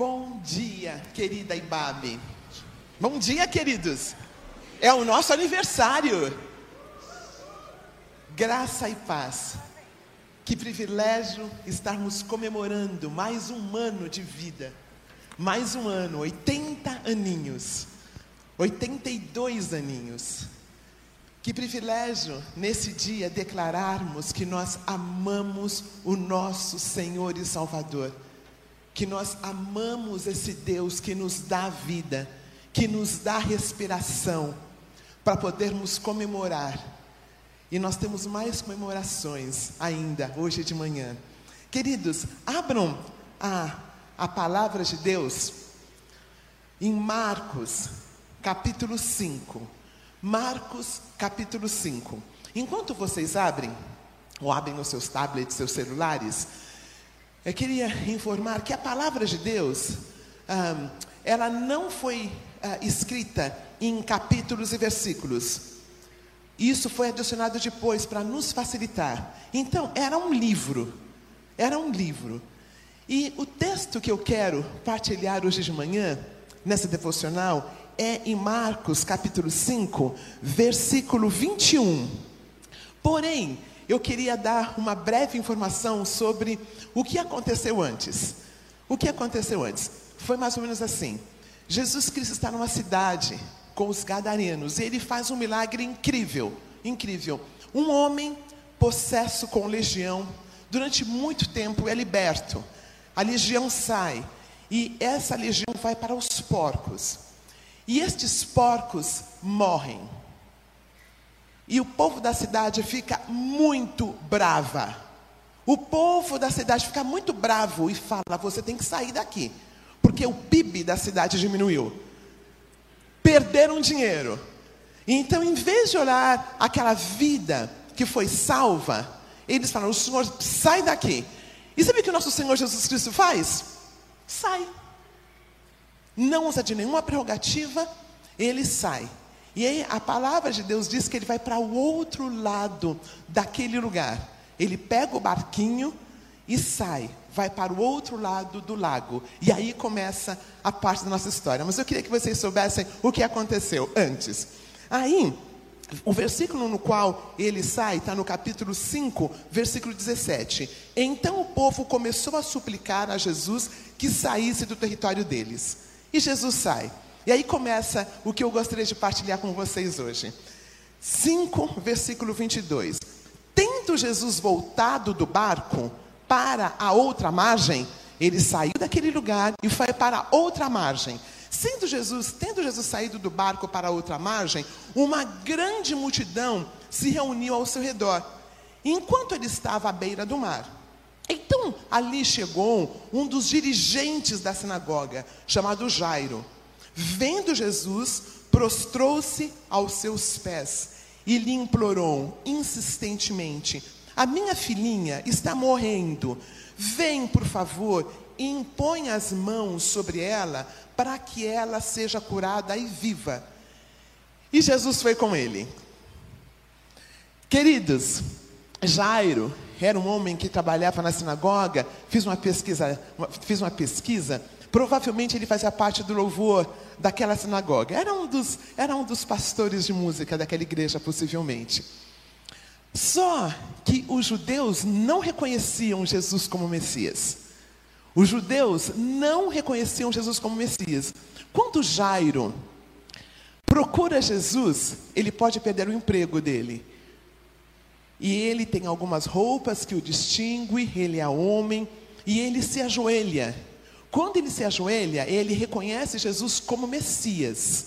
Bom dia, querida Ibabe. Bom dia, queridos. É o nosso aniversário. Graça e paz. Que privilégio estarmos comemorando mais um ano de vida. Mais um ano, 80 aninhos. 82 aninhos. Que privilégio nesse dia declararmos que nós amamos o nosso Senhor e Salvador. Que nós amamos esse Deus que nos dá vida, que nos dá respiração, para podermos comemorar. E nós temos mais comemorações ainda hoje de manhã. Queridos, abram a, a palavra de Deus em Marcos, capítulo 5. Marcos, capítulo 5. Enquanto vocês abrem, ou abrem os seus tablets, seus celulares, eu queria informar que a palavra de Deus, ela não foi ah, escrita em capítulos e versículos. Isso foi adicionado depois para nos facilitar. Então, era um livro. Era um livro. E o texto que eu quero partilhar hoje de manhã, nessa devocional, é em Marcos capítulo 5, versículo 21. Porém, eu queria dar uma breve informação sobre o que aconteceu antes. O que aconteceu antes? Foi mais ou menos assim: Jesus Cristo está numa cidade com os gadarenos e ele faz um milagre incrível, incrível. Um homem possesso com legião, durante muito tempo é liberto. A legião sai e essa legião vai para os porcos. E estes porcos morrem. E o povo da cidade fica muito brava. O povo da cidade fica muito bravo e fala: você tem que sair daqui, porque o PIB da cidade diminuiu. Perderam dinheiro. Então, em vez de olhar aquela vida que foi salva, eles falam: o Senhor sai daqui. E sabe o que o nosso Senhor Jesus Cristo faz? Sai não usa de nenhuma prerrogativa, ele sai. E aí a palavra de Deus diz que ele vai para o outro lado daquele lugar. Ele pega o barquinho e sai, vai para o outro lado do lago. E aí começa a parte da nossa história. Mas eu queria que vocês soubessem o que aconteceu antes. Aí, o versículo no qual ele sai está no capítulo 5, versículo 17. Então o povo começou a suplicar a Jesus que saísse do território deles. E Jesus sai. E aí começa o que eu gostaria de partilhar com vocês hoje. 5, versículo 22. Tendo Jesus voltado do barco para a outra margem, ele saiu daquele lugar e foi para outra margem. Sendo Jesus, tendo Jesus saído do barco para outra margem, uma grande multidão se reuniu ao seu redor, enquanto ele estava à beira do mar. Então ali chegou um dos dirigentes da sinagoga, chamado Jairo. Vendo Jesus, prostrou-se aos seus pés e lhe implorou insistentemente: A minha filhinha está morrendo. Vem, por favor, e impõe as mãos sobre ela para que ela seja curada e viva. E Jesus foi com ele. Queridos, Jairo era um homem que trabalhava na sinagoga, fiz uma pesquisa, fiz uma pesquisa, provavelmente ele fazia parte do louvor daquela sinagoga. Era um dos, era um dos pastores de música daquela igreja, possivelmente. Só que os judeus não reconheciam Jesus como Messias. Os judeus não reconheciam Jesus como Messias. Quando Jairo procura Jesus, ele pode perder o emprego dele. E ele tem algumas roupas que o distingue, ele é homem, e ele se ajoelha. Quando ele se ajoelha, ele reconhece Jesus como Messias.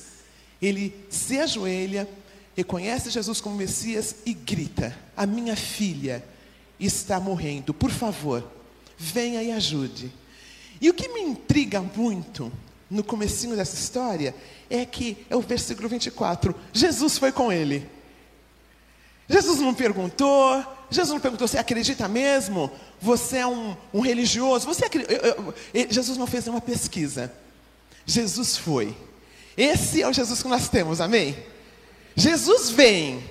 Ele se ajoelha, reconhece Jesus como Messias e grita: A minha filha está morrendo, por favor, venha e ajude. E o que me intriga muito no comecinho dessa história é que é o versículo 24. Jesus foi com ele. Jesus não perguntou, Jesus não perguntou, você acredita mesmo? Você é um, um religioso? Você acredita? Eu, eu, Jesus não fez nenhuma pesquisa. Jesus foi. Esse é o Jesus que nós temos, amém? Jesus vem.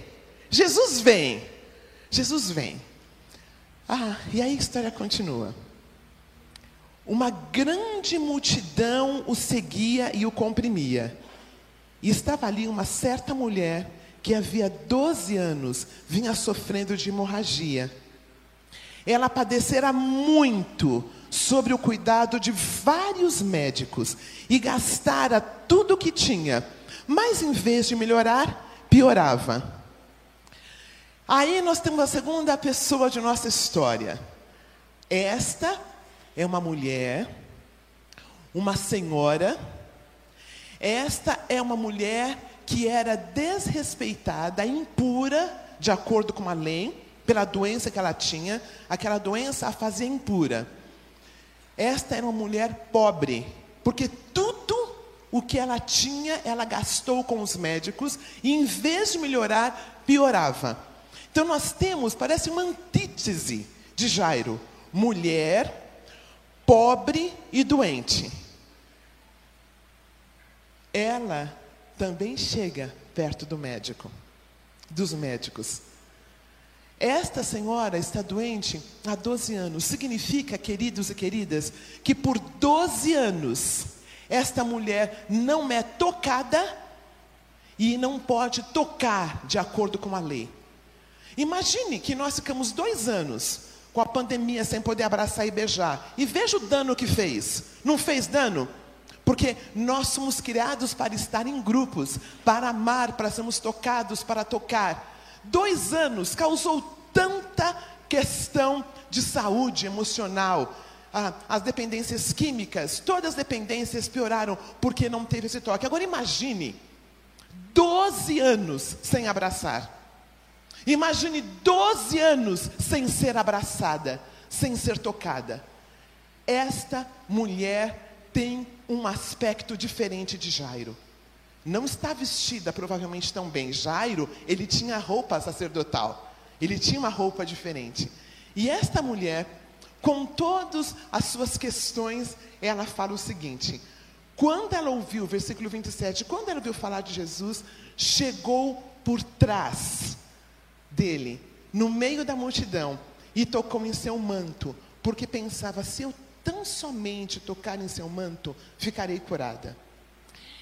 Jesus vem. Jesus vem. Ah, e aí a história continua. uma grande multidão o seguia e o comprimia. E estava ali uma certa mulher que havia 12 anos vinha sofrendo de hemorragia. Ela padecera muito sobre o cuidado de vários médicos e gastara tudo o que tinha, mas em vez de melhorar, piorava. Aí nós temos a segunda pessoa de nossa história. Esta é uma mulher, uma senhora. Esta é uma mulher que era desrespeitada, impura, de acordo com a lei, pela doença que ela tinha. Aquela doença a fazia impura. Esta era uma mulher pobre, porque tudo o que ela tinha, ela gastou com os médicos, e em vez de melhorar, piorava. Então nós temos, parece uma antítese de Jairo: mulher, pobre e doente. Ela também chega perto do médico, dos médicos. Esta senhora está doente há 12 anos. Significa, queridos e queridas, que por 12 anos esta mulher não é tocada e não pode tocar de acordo com a lei. Imagine que nós ficamos dois anos com a pandemia sem poder abraçar e beijar. E veja o dano que fez. Não fez dano? Porque nós somos criados para estar em grupos, para amar, para sermos tocados, para tocar. Dois anos causou tanta questão de saúde emocional. Ah, as dependências químicas, todas as dependências pioraram porque não teve esse toque. Agora imagine, 12 anos sem abraçar. Imagine 12 anos sem ser abraçada, sem ser tocada. Esta mulher tem um aspecto diferente de Jairo não está vestida provavelmente tão bem. Jairo, ele tinha roupa sacerdotal. Ele tinha uma roupa diferente. E esta mulher, com todas as suas questões, ela fala o seguinte: quando ela ouviu, versículo 27, quando ela ouviu falar de Jesus, chegou por trás dele, no meio da multidão, e tocou em seu manto, porque pensava: se eu tão somente tocar em seu manto, ficarei curada.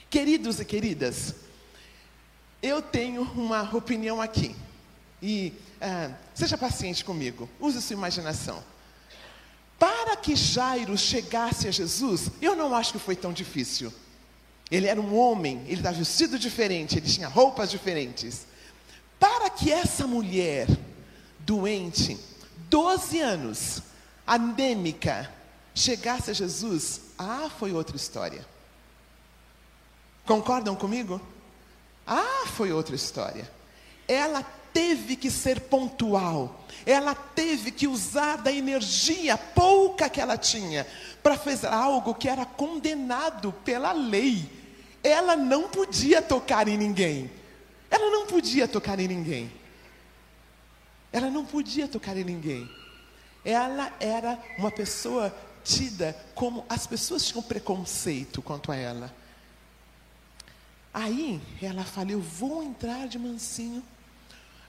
Queridos e queridas, eu tenho uma opinião aqui. E ah, seja paciente comigo, use sua imaginação. Para que Jairo chegasse a Jesus, eu não acho que foi tão difícil. Ele era um homem, ele estava vestido diferente, ele tinha roupas diferentes. Para que essa mulher doente, 12 anos, anêmica, chegasse a Jesus, ah, foi outra história. Concordam comigo? Ah, foi outra história. Ela teve que ser pontual. Ela teve que usar da energia pouca que ela tinha para fazer algo que era condenado pela lei. Ela não podia tocar em ninguém. Ela não podia tocar em ninguém. Ela não podia tocar em ninguém. Ela era uma pessoa tida como as pessoas tinham preconceito quanto a ela. Aí ela fala: Eu vou entrar de mansinho,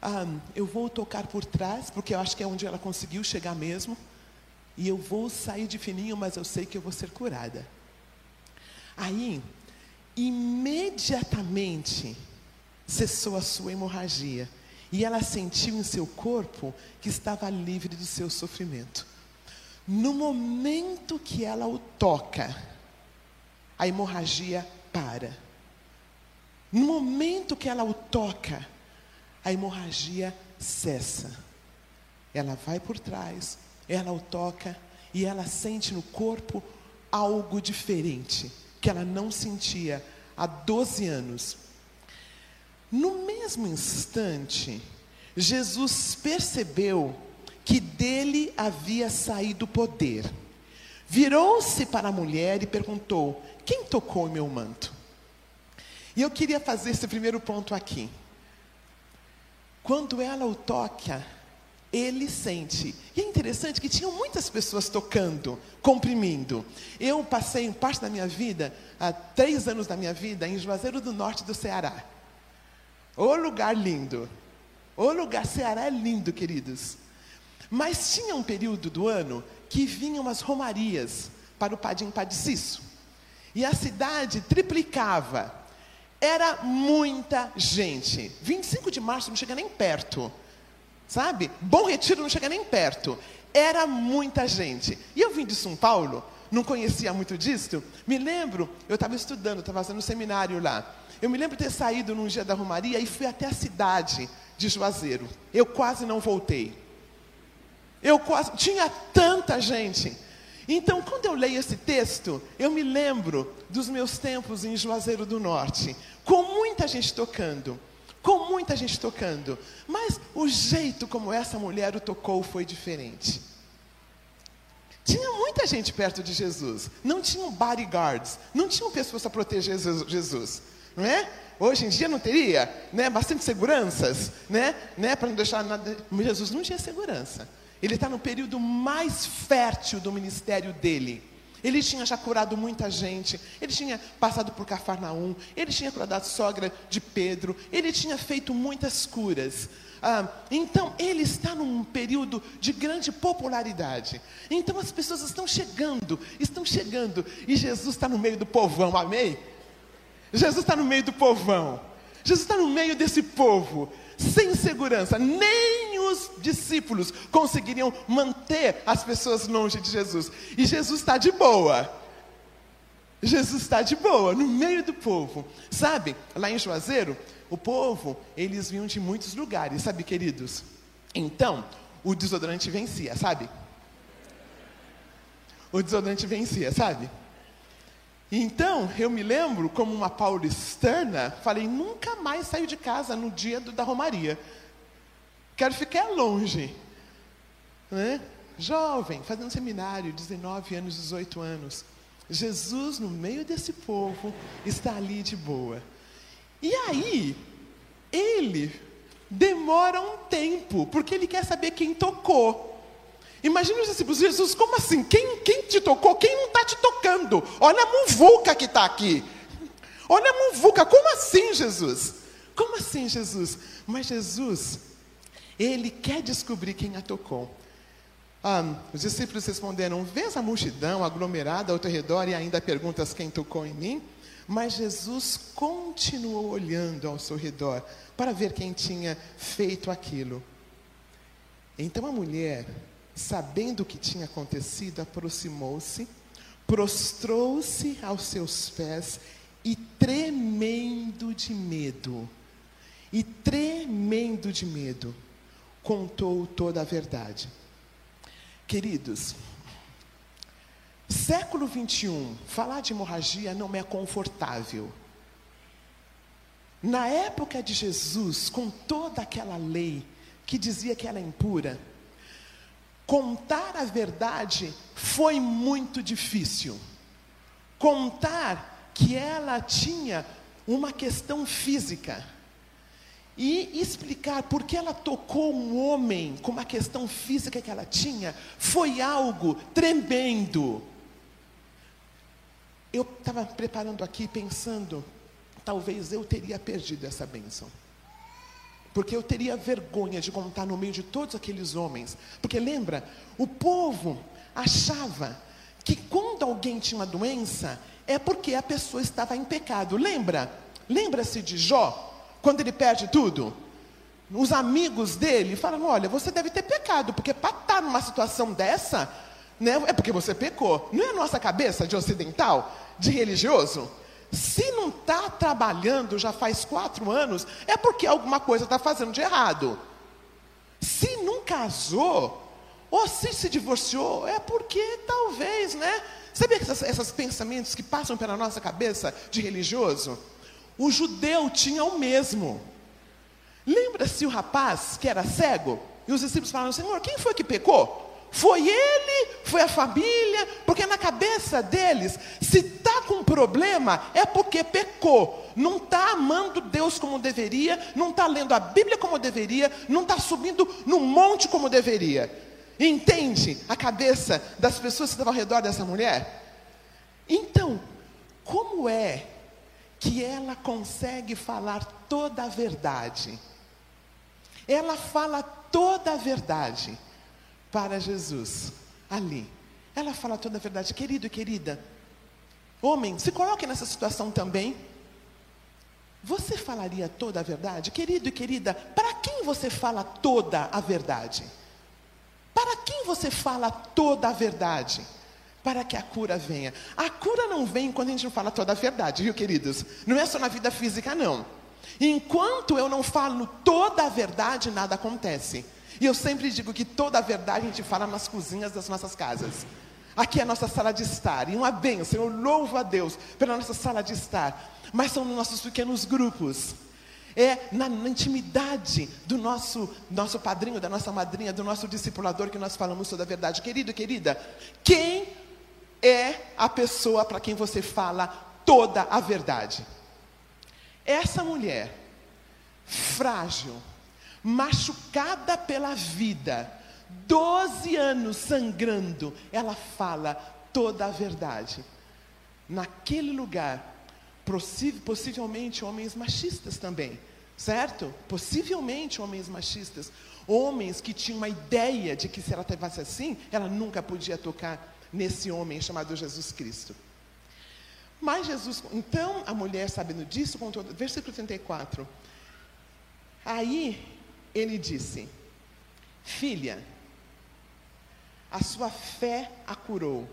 ah, eu vou tocar por trás, porque eu acho que é onde ela conseguiu chegar mesmo, e eu vou sair de fininho, mas eu sei que eu vou ser curada. Aí, imediatamente, cessou a sua hemorragia, e ela sentiu em seu corpo que estava livre do seu sofrimento. No momento que ela o toca, a hemorragia para. No momento que ela o toca, a hemorragia cessa. Ela vai por trás, ela o toca e ela sente no corpo algo diferente que ela não sentia há 12 anos. No mesmo instante, Jesus percebeu que dele havia saído poder. Virou-se para a mulher e perguntou: Quem tocou meu manto? E eu queria fazer esse primeiro ponto aqui. Quando ela o toca, ele sente. E é interessante que tinham muitas pessoas tocando, comprimindo. Eu passei parte da minha vida, há três anos da minha vida, em Juazeiro do Norte do Ceará. O lugar lindo. O lugar, Ceará é lindo, queridos. Mas tinha um período do ano que vinham as romarias para o Padim Padiciço. E a cidade triplicava. Era muita gente. 25 de março não chega nem perto. Sabe? Bom Retiro não chega nem perto. Era muita gente. E eu vim de São Paulo, não conhecia muito disso. Me lembro, eu estava estudando, estava fazendo um seminário lá. Eu me lembro de ter saído num dia da Romaria e fui até a cidade de Juazeiro. Eu quase não voltei. Eu quase. Tinha tanta gente. Então, quando eu leio esse texto, eu me lembro dos meus tempos em Juazeiro do Norte, com muita gente tocando, com muita gente tocando, mas o jeito como essa mulher o tocou foi diferente. Tinha muita gente perto de Jesus, não tinham bodyguards, não tinham pessoas para proteger Jesus, não é? Hoje em dia não teria, né? Bastante seguranças, né? né? Para não deixar nada. Jesus não tinha segurança. Ele está no período mais fértil do ministério dele. Ele tinha já curado muita gente, ele tinha passado por Cafarnaum, ele tinha curado a sogra de Pedro, ele tinha feito muitas curas. Ah, então, ele está num período de grande popularidade. Então, as pessoas estão chegando, estão chegando, e Jesus está no meio do povão, amém? Jesus está no meio do povão, Jesus está no meio desse povo, sem segurança, nem os discípulos conseguiriam manter as pessoas longe de Jesus. E Jesus está de boa. Jesus está de boa, no meio do povo. Sabe, lá em Juazeiro, o povo, eles vinham de muitos lugares, sabe, queridos? Então, o desodorante vencia, sabe? O desodorante vencia, sabe? Então, eu me lembro, como uma paulistana, falei: nunca mais saio de casa no dia do, da Romaria. Quero ficar longe. Né? Jovem, fazendo seminário, 19 anos, 18 anos. Jesus, no meio desse povo, está ali de boa. E aí, ele demora um tempo, porque ele quer saber quem tocou. Imagina os discípulos, Jesus, como assim? Quem, quem te tocou? Quem não está te tocando? Olha a muvuca que está aqui. Olha a muvuca, como assim, Jesus? Como assim, Jesus? Mas Jesus, ele quer descobrir quem a tocou. Ah, os discípulos responderam: Vês a multidão aglomerada ao teu redor e ainda perguntas quem tocou em mim? Mas Jesus continuou olhando ao seu redor para ver quem tinha feito aquilo. Então a mulher sabendo o que tinha acontecido, aproximou-se, prostrou-se aos seus pés e tremendo de medo, e tremendo de medo, contou toda a verdade. Queridos, século 21, falar de hemorragia não é confortável. Na época de Jesus, com toda aquela lei que dizia que ela é impura, Contar a verdade foi muito difícil. Contar que ela tinha uma questão física e explicar por que ela tocou um homem com uma questão física que ela tinha foi algo tremendo. Eu estava preparando aqui pensando, talvez eu teria perdido essa bênção. Porque eu teria vergonha de contar no meio de todos aqueles homens. Porque lembra, o povo achava que quando alguém tinha uma doença, é porque a pessoa estava em pecado. Lembra? Lembra-se de Jó, quando ele perde tudo? Os amigos dele falam: Olha, você deve ter pecado, porque para estar tá numa situação dessa, né, é porque você pecou. Não é a nossa cabeça de ocidental, de religioso? Se não está trabalhando já faz quatro anos, é porque alguma coisa está fazendo de errado. Se não casou, ou se se divorciou, é porque talvez, né? Sabe esses, esses pensamentos que passam pela nossa cabeça de religioso? O judeu tinha o mesmo. Lembra-se o rapaz que era cego? E os discípulos falaram: Senhor, quem foi que pecou? Foi ele, foi a família, porque na cabeça deles, se está com problema, é porque pecou. Não está amando Deus como deveria, não está lendo a Bíblia como deveria, não está subindo no monte como deveria. Entende a cabeça das pessoas que estavam ao redor dessa mulher? Então, como é que ela consegue falar toda a verdade? Ela fala toda a verdade para Jesus ali. Ela fala toda a verdade, querido e querida. Homem, se coloque nessa situação também. Você falaria toda a verdade? Querido e querida, para quem você fala toda a verdade? Para quem você fala toda a verdade? Para que a cura venha. A cura não vem quando a gente não fala toda a verdade, viu, queridos? Não é só na vida física, não. Enquanto eu não falo toda a verdade, nada acontece. E eu sempre digo que toda a verdade a gente fala nas cozinhas das nossas casas. Aqui é a nossa sala de estar. E uma bênção, eu louvo a Deus pela nossa sala de estar. Mas são nos nossos pequenos grupos. É na, na, intimidade do nosso, nosso padrinho, da nossa madrinha, do nosso discipulador que nós falamos toda a verdade. Querido, querida, quem é a pessoa para quem você fala toda a verdade? Essa mulher, frágil, machucada pela vida, 12 anos sangrando, ela fala toda a verdade. Naquele lugar, possivelmente homens machistas também, certo? Possivelmente homens machistas, homens que tinham uma ideia de que se ela tivesse assim, ela nunca podia tocar nesse homem chamado Jesus Cristo. Mas Jesus, então a mulher sabendo disso, contou, versículo 34. Aí ele disse: Filha, a sua fé a curou.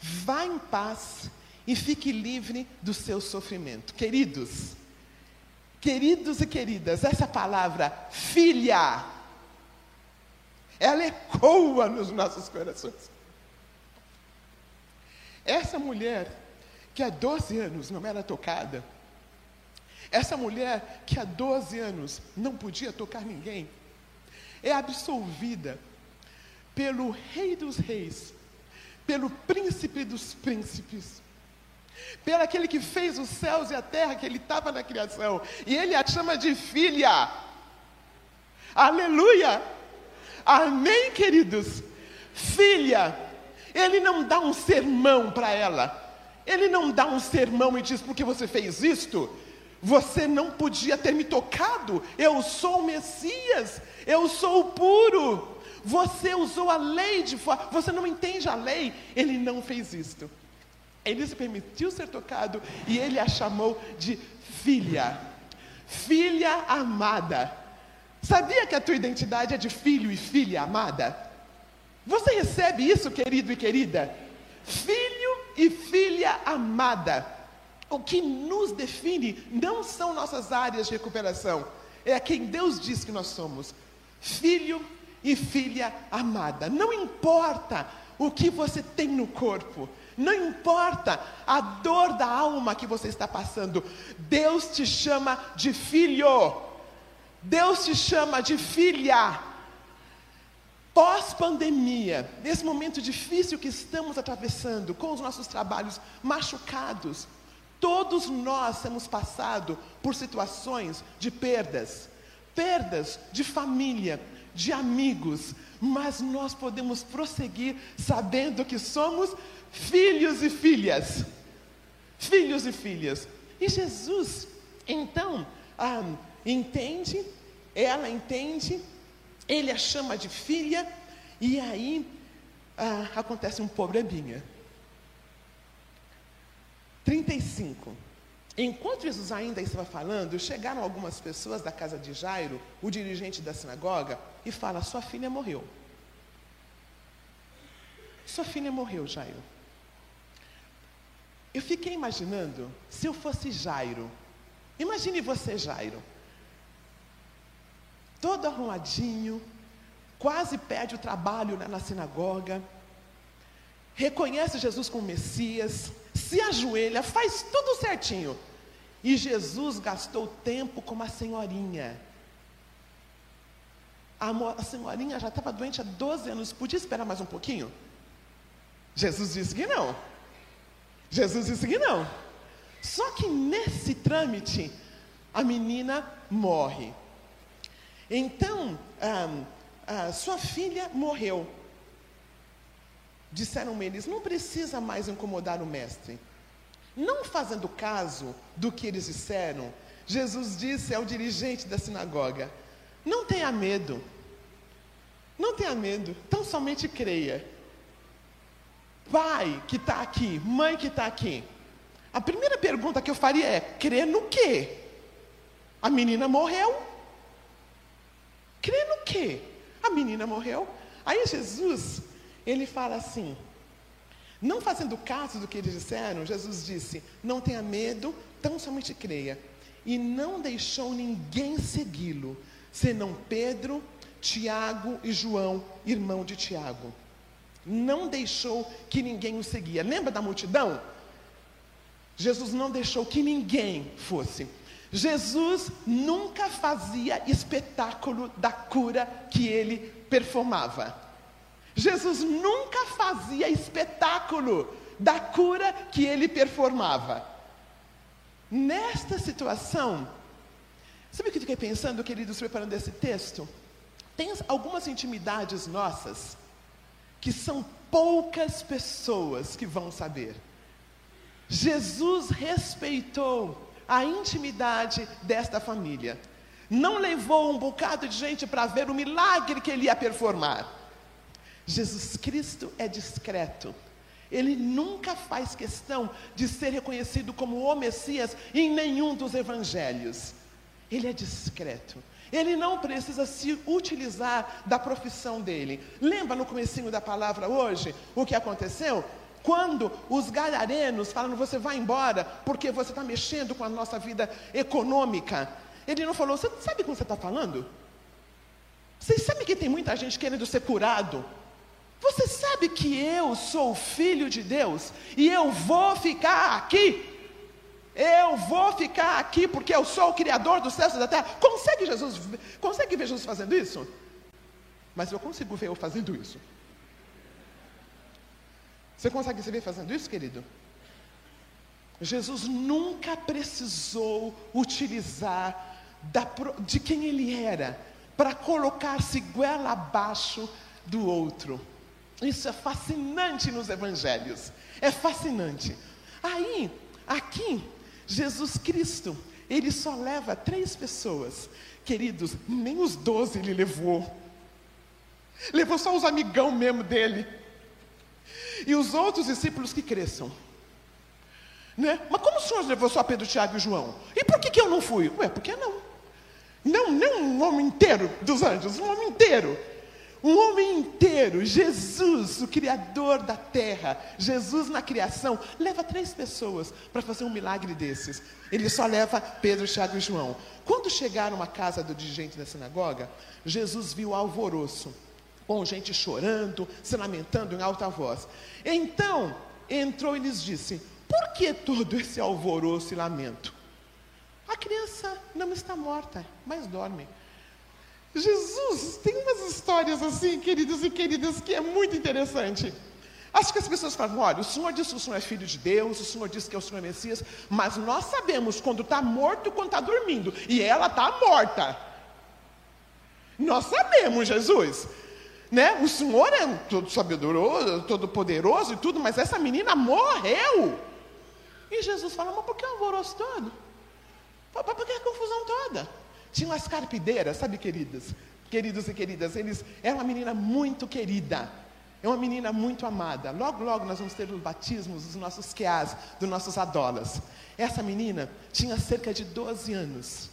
Vá em paz e fique livre do seu sofrimento. Queridos, queridos e queridas, essa palavra, filha, ela ecoa nos nossos corações. Essa mulher, que há 12 anos não era tocada, essa mulher que há 12 anos não podia tocar ninguém, é absolvida pelo Rei dos Reis, pelo Príncipe dos Príncipes, pelo aquele que fez os céus e a terra, que ele estava na criação, e ele a chama de filha. Aleluia! Amém, queridos? Filha, ele não dá um sermão para ela, ele não dá um sermão e diz: porque você fez isto, você não podia ter me tocado. Eu sou o Messias, eu sou o puro. Você usou a lei de forma, você não entende a lei. Ele não fez isto. Ele se permitiu ser tocado e ele a chamou de filha. Filha amada. Sabia que a tua identidade é de filho e filha amada? Você recebe isso, querido e querida? Filho e filha amada. O que nos define não são nossas áreas de recuperação, é quem Deus diz que nós somos. Filho e filha amada. Não importa o que você tem no corpo, não importa a dor da alma que você está passando, Deus te chama de filho, Deus te chama de filha. Pós-pandemia, nesse momento difícil que estamos atravessando, com os nossos trabalhos machucados, Todos nós temos passado por situações de perdas, perdas de família, de amigos, mas nós podemos prosseguir sabendo que somos filhos e filhas. Filhos e filhas. E Jesus, então, ah, entende, ela entende, ele a chama de filha, e aí ah, acontece um probleminha. 35. Enquanto Jesus ainda estava falando, chegaram algumas pessoas da casa de Jairo, o dirigente da sinagoga, e fala: Sua filha morreu. Sua filha morreu, Jairo. Eu fiquei imaginando se eu fosse Jairo. Imagine você, Jairo. Todo arrumadinho, quase perde o trabalho na sinagoga, reconhece Jesus como Messias, se ajoelha, faz tudo certinho. E Jesus gastou tempo com uma senhorinha. A, a senhorinha já estava doente há 12 anos, podia esperar mais um pouquinho? Jesus disse que não. Jesus disse que não. Só que nesse trâmite, a menina morre. Então, a sua filha morreu. Disseram eles: não precisa mais incomodar o mestre. Não fazendo caso do que eles disseram, Jesus disse ao dirigente da sinagoga: Não tenha medo. Não tenha medo, tão somente creia. pai que está aqui, mãe que está aqui, a primeira pergunta que eu faria é: crê no quê? A menina morreu? Crê no quê? A menina morreu. Aí Jesus, ele fala assim: não fazendo caso do que eles disseram, Jesus disse: Não tenha medo, tão somente creia. E não deixou ninguém segui-lo, senão Pedro, Tiago e João, irmão de Tiago. Não deixou que ninguém o seguia. Lembra da multidão? Jesus não deixou que ninguém fosse. Jesus nunca fazia espetáculo da cura que ele performava. Jesus nunca fazia espetáculo da cura que ele performava. Nesta situação, sabe o que eu fiquei pensando, queridos, preparando esse texto? Tem algumas intimidades nossas que são poucas pessoas que vão saber. Jesus respeitou a intimidade desta família. Não levou um bocado de gente para ver o milagre que ele ia performar. Jesus Cristo é discreto. Ele nunca faz questão de ser reconhecido como o Messias em nenhum dos evangelhos. Ele é discreto. Ele não precisa se utilizar da profissão dele. Lembra no comecinho da palavra hoje o que aconteceu? Quando os gadarenos falam, você vai embora porque você está mexendo com a nossa vida econômica. Ele não falou, você sabe como você está falando? Vocês sabem que tem muita gente querendo ser curado? Você sabe que eu sou filho de Deus e eu vou ficar aqui. Eu vou ficar aqui porque eu sou o criador dos céus e da terra. Consegue Jesus, consegue ver Jesus fazendo isso? Mas eu consigo ver eu fazendo isso. Você consegue se ver fazendo isso, querido? Jesus nunca precisou utilizar da, de quem ele era para colocar-se goela abaixo do outro. Isso é fascinante nos evangelhos. É fascinante. Aí, aqui, Jesus Cristo, ele só leva três pessoas. Queridos, nem os doze ele levou. Levou só os amigão mesmo dele. E os outros discípulos que cresçam. Né? Mas como o Senhor levou só Pedro, Tiago e João? E por que, que eu não fui? Ué, por que não? Não, não um homem inteiro dos anjos, um homem inteiro. Um homem inteiro, Jesus, o Criador da terra, Jesus na criação, leva três pessoas para fazer um milagre desses. Ele só leva Pedro, Tiago e João. Quando chegaram à casa do dirigente da sinagoga, Jesus viu alvoroço, com gente chorando, se lamentando em alta voz. Então entrou e lhes disse: Por que todo esse alvoroço e lamento? A criança não está morta, mas dorme. Jesus tem umas histórias assim, queridos e queridas, que é muito interessante. Acho que as pessoas falam: olha, o Senhor disse que o Senhor é filho de Deus, o Senhor disse que é o Senhor é Messias, mas nós sabemos quando está morto e quando está dormindo, e ela está morta. Nós sabemos, Jesus. Né? O Senhor é todo sabedoroso, todo poderoso e tudo, mas essa menina morreu. E Jesus fala: mas por que o alvoroço todo? Por que a confusão toda? Tinha umas carpideiras, sabe, queridas? Queridos e queridas, eles é uma menina muito querida. É uma menina muito amada. Logo, logo nós vamos ter os batismos dos nossos queás, dos nossos adolas. Essa menina tinha cerca de 12 anos.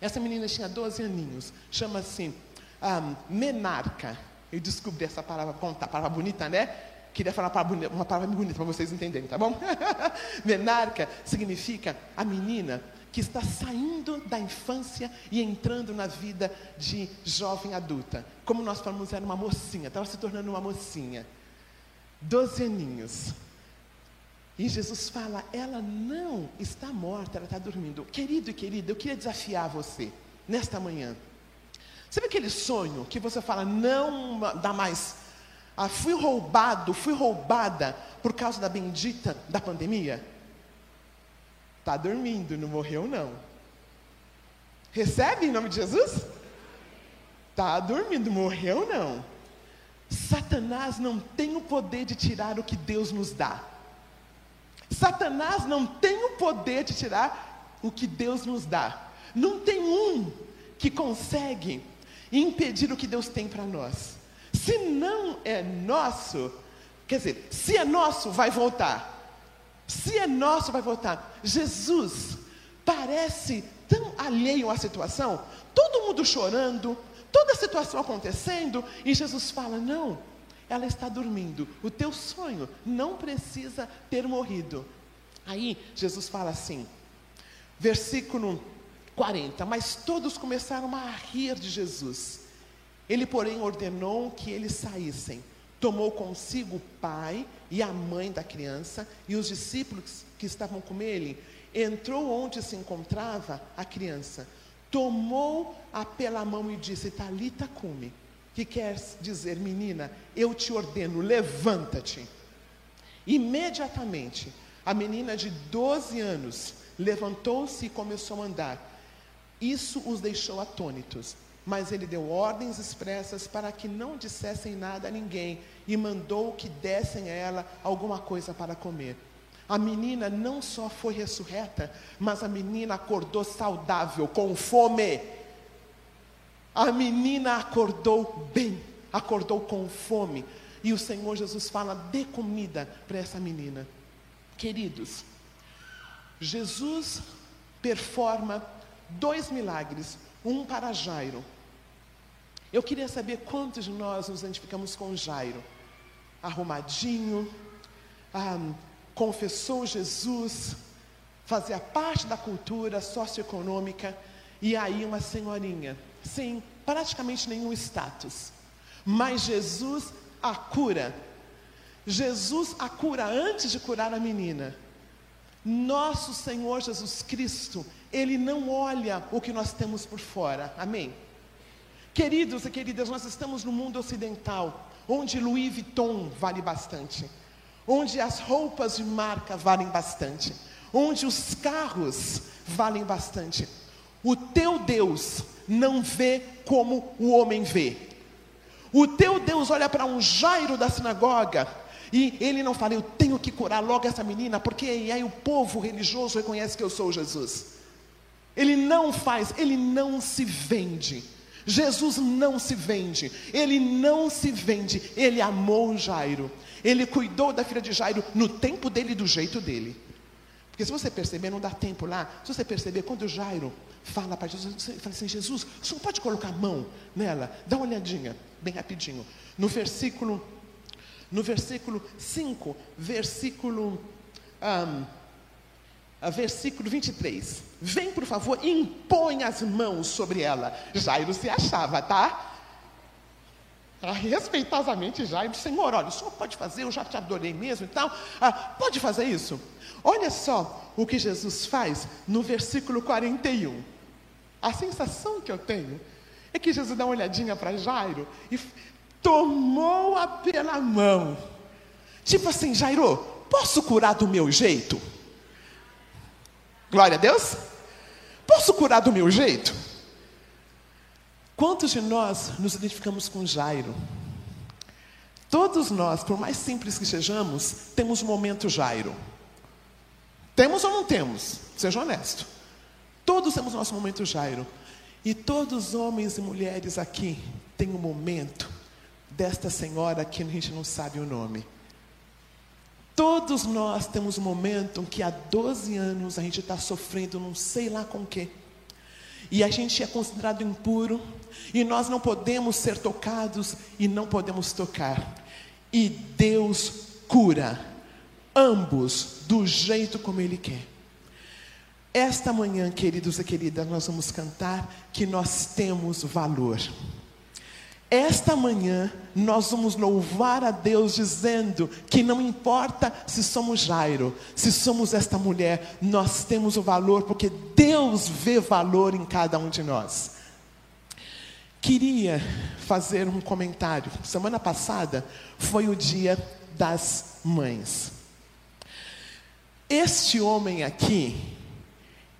Essa menina tinha 12 aninhos. Chama-se um, menarca. Eu descobri essa palavra, conta, palavra bonita, né? Queria falar uma palavra, bonita para vocês entenderem, tá bom? menarca significa a menina que está saindo da infância e entrando na vida de jovem adulta. Como nós falamos, era uma mocinha, estava se tornando uma mocinha. Doze aninhos. E Jesus fala: ela não está morta, ela está dormindo. Querido e querida, eu queria desafiar você nesta manhã. Sabe aquele sonho que você fala, não dá mais? Ah, fui roubado, fui roubada por causa da bendita da pandemia? Está dormindo, não morreu não. Recebe em nome de Jesus? Está dormindo, morreu não. Satanás não tem o poder de tirar o que Deus nos dá. Satanás não tem o poder de tirar o que Deus nos dá. Não tem um que consegue impedir o que Deus tem para nós. Se não é nosso, Quer dizer, se é nosso, vai voltar. Se é nosso, vai voltar. Jesus parece tão alheio à situação, todo mundo chorando, toda a situação acontecendo, e Jesus fala: Não, ela está dormindo. O teu sonho não precisa ter morrido. Aí Jesus fala assim, versículo 40. Mas todos começaram a rir de Jesus. Ele, porém, ordenou que eles saíssem. Tomou consigo o pai e a mãe da criança e os discípulos que estavam com ele. Entrou onde se encontrava a criança. Tomou-a pela mão e disse: Talita cume. Que quer dizer, menina, eu te ordeno, levanta-te. Imediatamente, a menina de 12 anos levantou-se e começou a andar. Isso os deixou atônitos. Mas ele deu ordens expressas para que não dissessem nada a ninguém e mandou que dessem a ela alguma coisa para comer. A menina não só foi ressurreta, mas a menina acordou saudável, com fome. A menina acordou bem, acordou com fome. E o Senhor Jesus fala: dê comida para essa menina. Queridos, Jesus performa dois milagres, um para Jairo eu queria saber quantos de nós nos identificamos com Jairo. Arrumadinho, ah, confessou Jesus, fazia parte da cultura socioeconômica, e aí uma senhorinha, sem praticamente nenhum status. Mas Jesus a cura. Jesus a cura antes de curar a menina. Nosso Senhor Jesus Cristo, Ele não olha o que nós temos por fora. Amém? Queridos e queridas, nós estamos no mundo ocidental, onde Louis Vuitton vale bastante, onde as roupas de marca valem bastante, onde os carros valem bastante. O teu Deus não vê como o homem vê. O teu Deus olha para um Jairo da sinagoga e ele não fala, eu tenho que curar logo essa menina, porque aí o povo religioso reconhece que eu sou Jesus. Ele não faz, ele não se vende. Jesus não se vende, ele não se vende, ele amou Jairo, ele cuidou da filha de Jairo no tempo dele e do jeito dele. Porque se você perceber, não dá tempo lá, se você perceber, quando Jairo fala para Jesus, você fala assim: Jesus, você não pode colocar a mão nela, dá uma olhadinha, bem rapidinho. No versículo, no versículo 5, versículo. Um, versículo 23. Vem, por favor, e impõe as mãos sobre ela. Jairo se achava, tá? Ah, respeitosamente, Jairo, Senhor, olha, o senhor pode fazer, eu já te adorei mesmo e tal. Ah, pode fazer isso? Olha só o que Jesus faz no versículo 41. A sensação que eu tenho é que Jesus dá uma olhadinha para Jairo e tomou-a pela mão. Tipo assim, Jairo, posso curar do meu jeito? Glória a Deus. Posso curar do meu jeito? Quantos de nós nos identificamos com Jairo? Todos nós, por mais simples que sejamos, temos um momento Jairo. Temos ou não temos? Seja honesto. Todos temos nosso momento Jairo. E todos os homens e mulheres aqui têm um momento desta senhora que a gente não sabe o nome. Todos nós temos um momento que há 12 anos a gente está sofrendo não sei lá com o quê. E a gente é considerado impuro, e nós não podemos ser tocados e não podemos tocar. E Deus cura ambos do jeito como Ele quer. Esta manhã, queridos e queridas, nós vamos cantar que nós temos valor. Esta manhã nós vamos louvar a Deus dizendo que não importa se somos Jairo, se somos esta mulher, nós temos o valor porque Deus vê valor em cada um de nós. Queria fazer um comentário. Semana passada foi o dia das mães. Este homem aqui,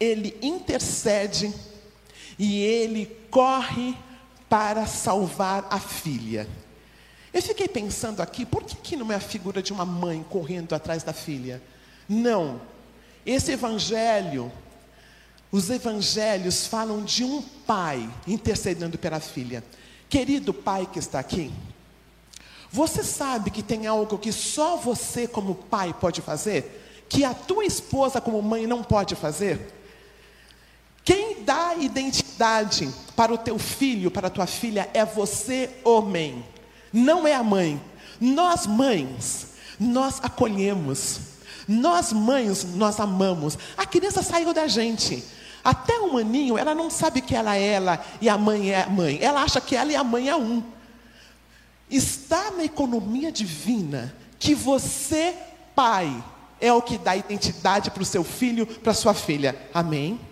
ele intercede e ele corre para salvar a filha. Eu fiquei pensando aqui, por que, que não é a figura de uma mãe correndo atrás da filha? Não. Esse evangelho, os evangelhos falam de um pai intercedendo pela filha. Querido pai que está aqui, Você sabe que tem algo que só você, como pai, pode fazer? Que a tua esposa, como mãe, não pode fazer? Quem dá identidade para o teu filho, para a tua filha, é você, homem, não é a mãe. Nós, mães, nós acolhemos. Nós, mães, nós amamos. A criança saiu da gente. Até um aninho, ela não sabe que ela é ela e a mãe é a mãe. Ela acha que ela e a mãe é um. Está na economia divina que você, pai, é o que dá identidade para o seu filho, para a sua filha. Amém?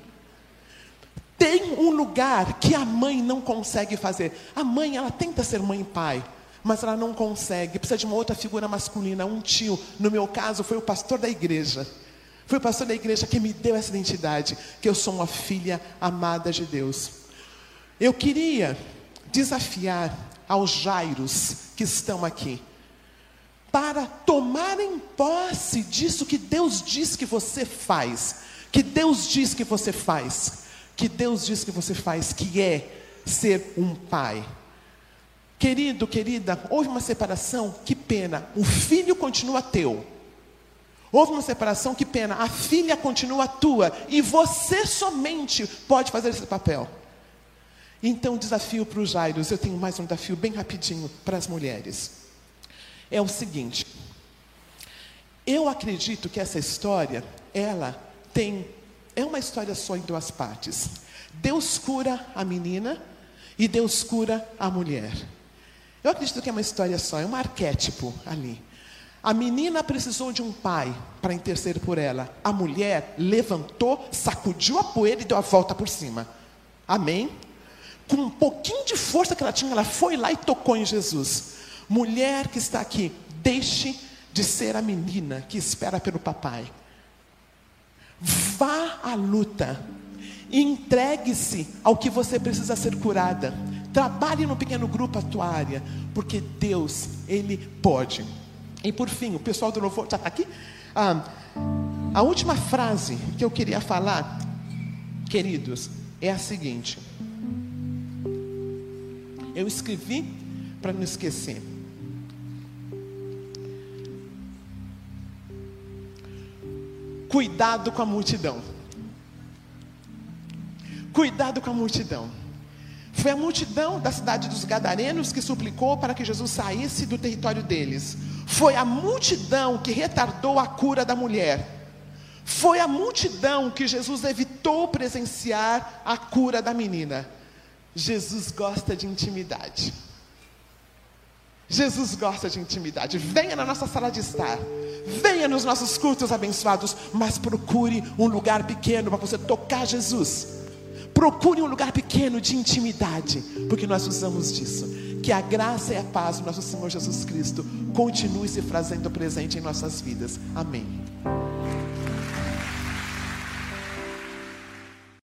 Tem um lugar que a mãe não consegue fazer. A mãe, ela tenta ser mãe e pai, mas ela não consegue. Precisa de uma outra figura masculina, um tio. No meu caso, foi o pastor da igreja. Foi o pastor da igreja que me deu essa identidade, que eu sou uma filha amada de Deus. Eu queria desafiar aos Jairos que estão aqui, para tomarem posse disso que Deus diz que você faz, que Deus diz que você faz que Deus diz que você faz, que é ser um pai. Querido, querida, houve uma separação, que pena, o filho continua teu. Houve uma separação, que pena, a filha continua tua, e você somente pode fazer esse papel. Então, desafio para os Jairos, eu tenho mais um desafio bem rapidinho para as mulheres. É o seguinte, eu acredito que essa história, ela tem é uma história só em duas partes. Deus cura a menina e Deus cura a mulher. Eu acredito que é uma história só, é um arquétipo ali. A menina precisou de um pai para interceder por ela. A mulher levantou, sacudiu a poeira e deu a volta por cima. Amém? Com um pouquinho de força que ela tinha, ela foi lá e tocou em Jesus. Mulher que está aqui, deixe de ser a menina que espera pelo papai. Vá à luta. Entregue-se ao que você precisa ser curada. Trabalhe no pequeno grupo a tua área, porque Deus, Ele pode. E por fim, o pessoal do louvor já está aqui. Ah, a última frase que eu queria falar, queridos, é a seguinte. Eu escrevi para não esquecer. Cuidado com a multidão. Cuidado com a multidão. Foi a multidão da cidade dos Gadarenos que suplicou para que Jesus saísse do território deles. Foi a multidão que retardou a cura da mulher. Foi a multidão que Jesus evitou presenciar a cura da menina. Jesus gosta de intimidade. Jesus gosta de intimidade. Venha na nossa sala de estar. Venha nos nossos cultos abençoados, mas procure um lugar pequeno para você tocar Jesus. Procure um lugar pequeno de intimidade, porque nós usamos disso. Que a graça e a paz do nosso Senhor Jesus Cristo continue se fazendo presente em nossas vidas. Amém.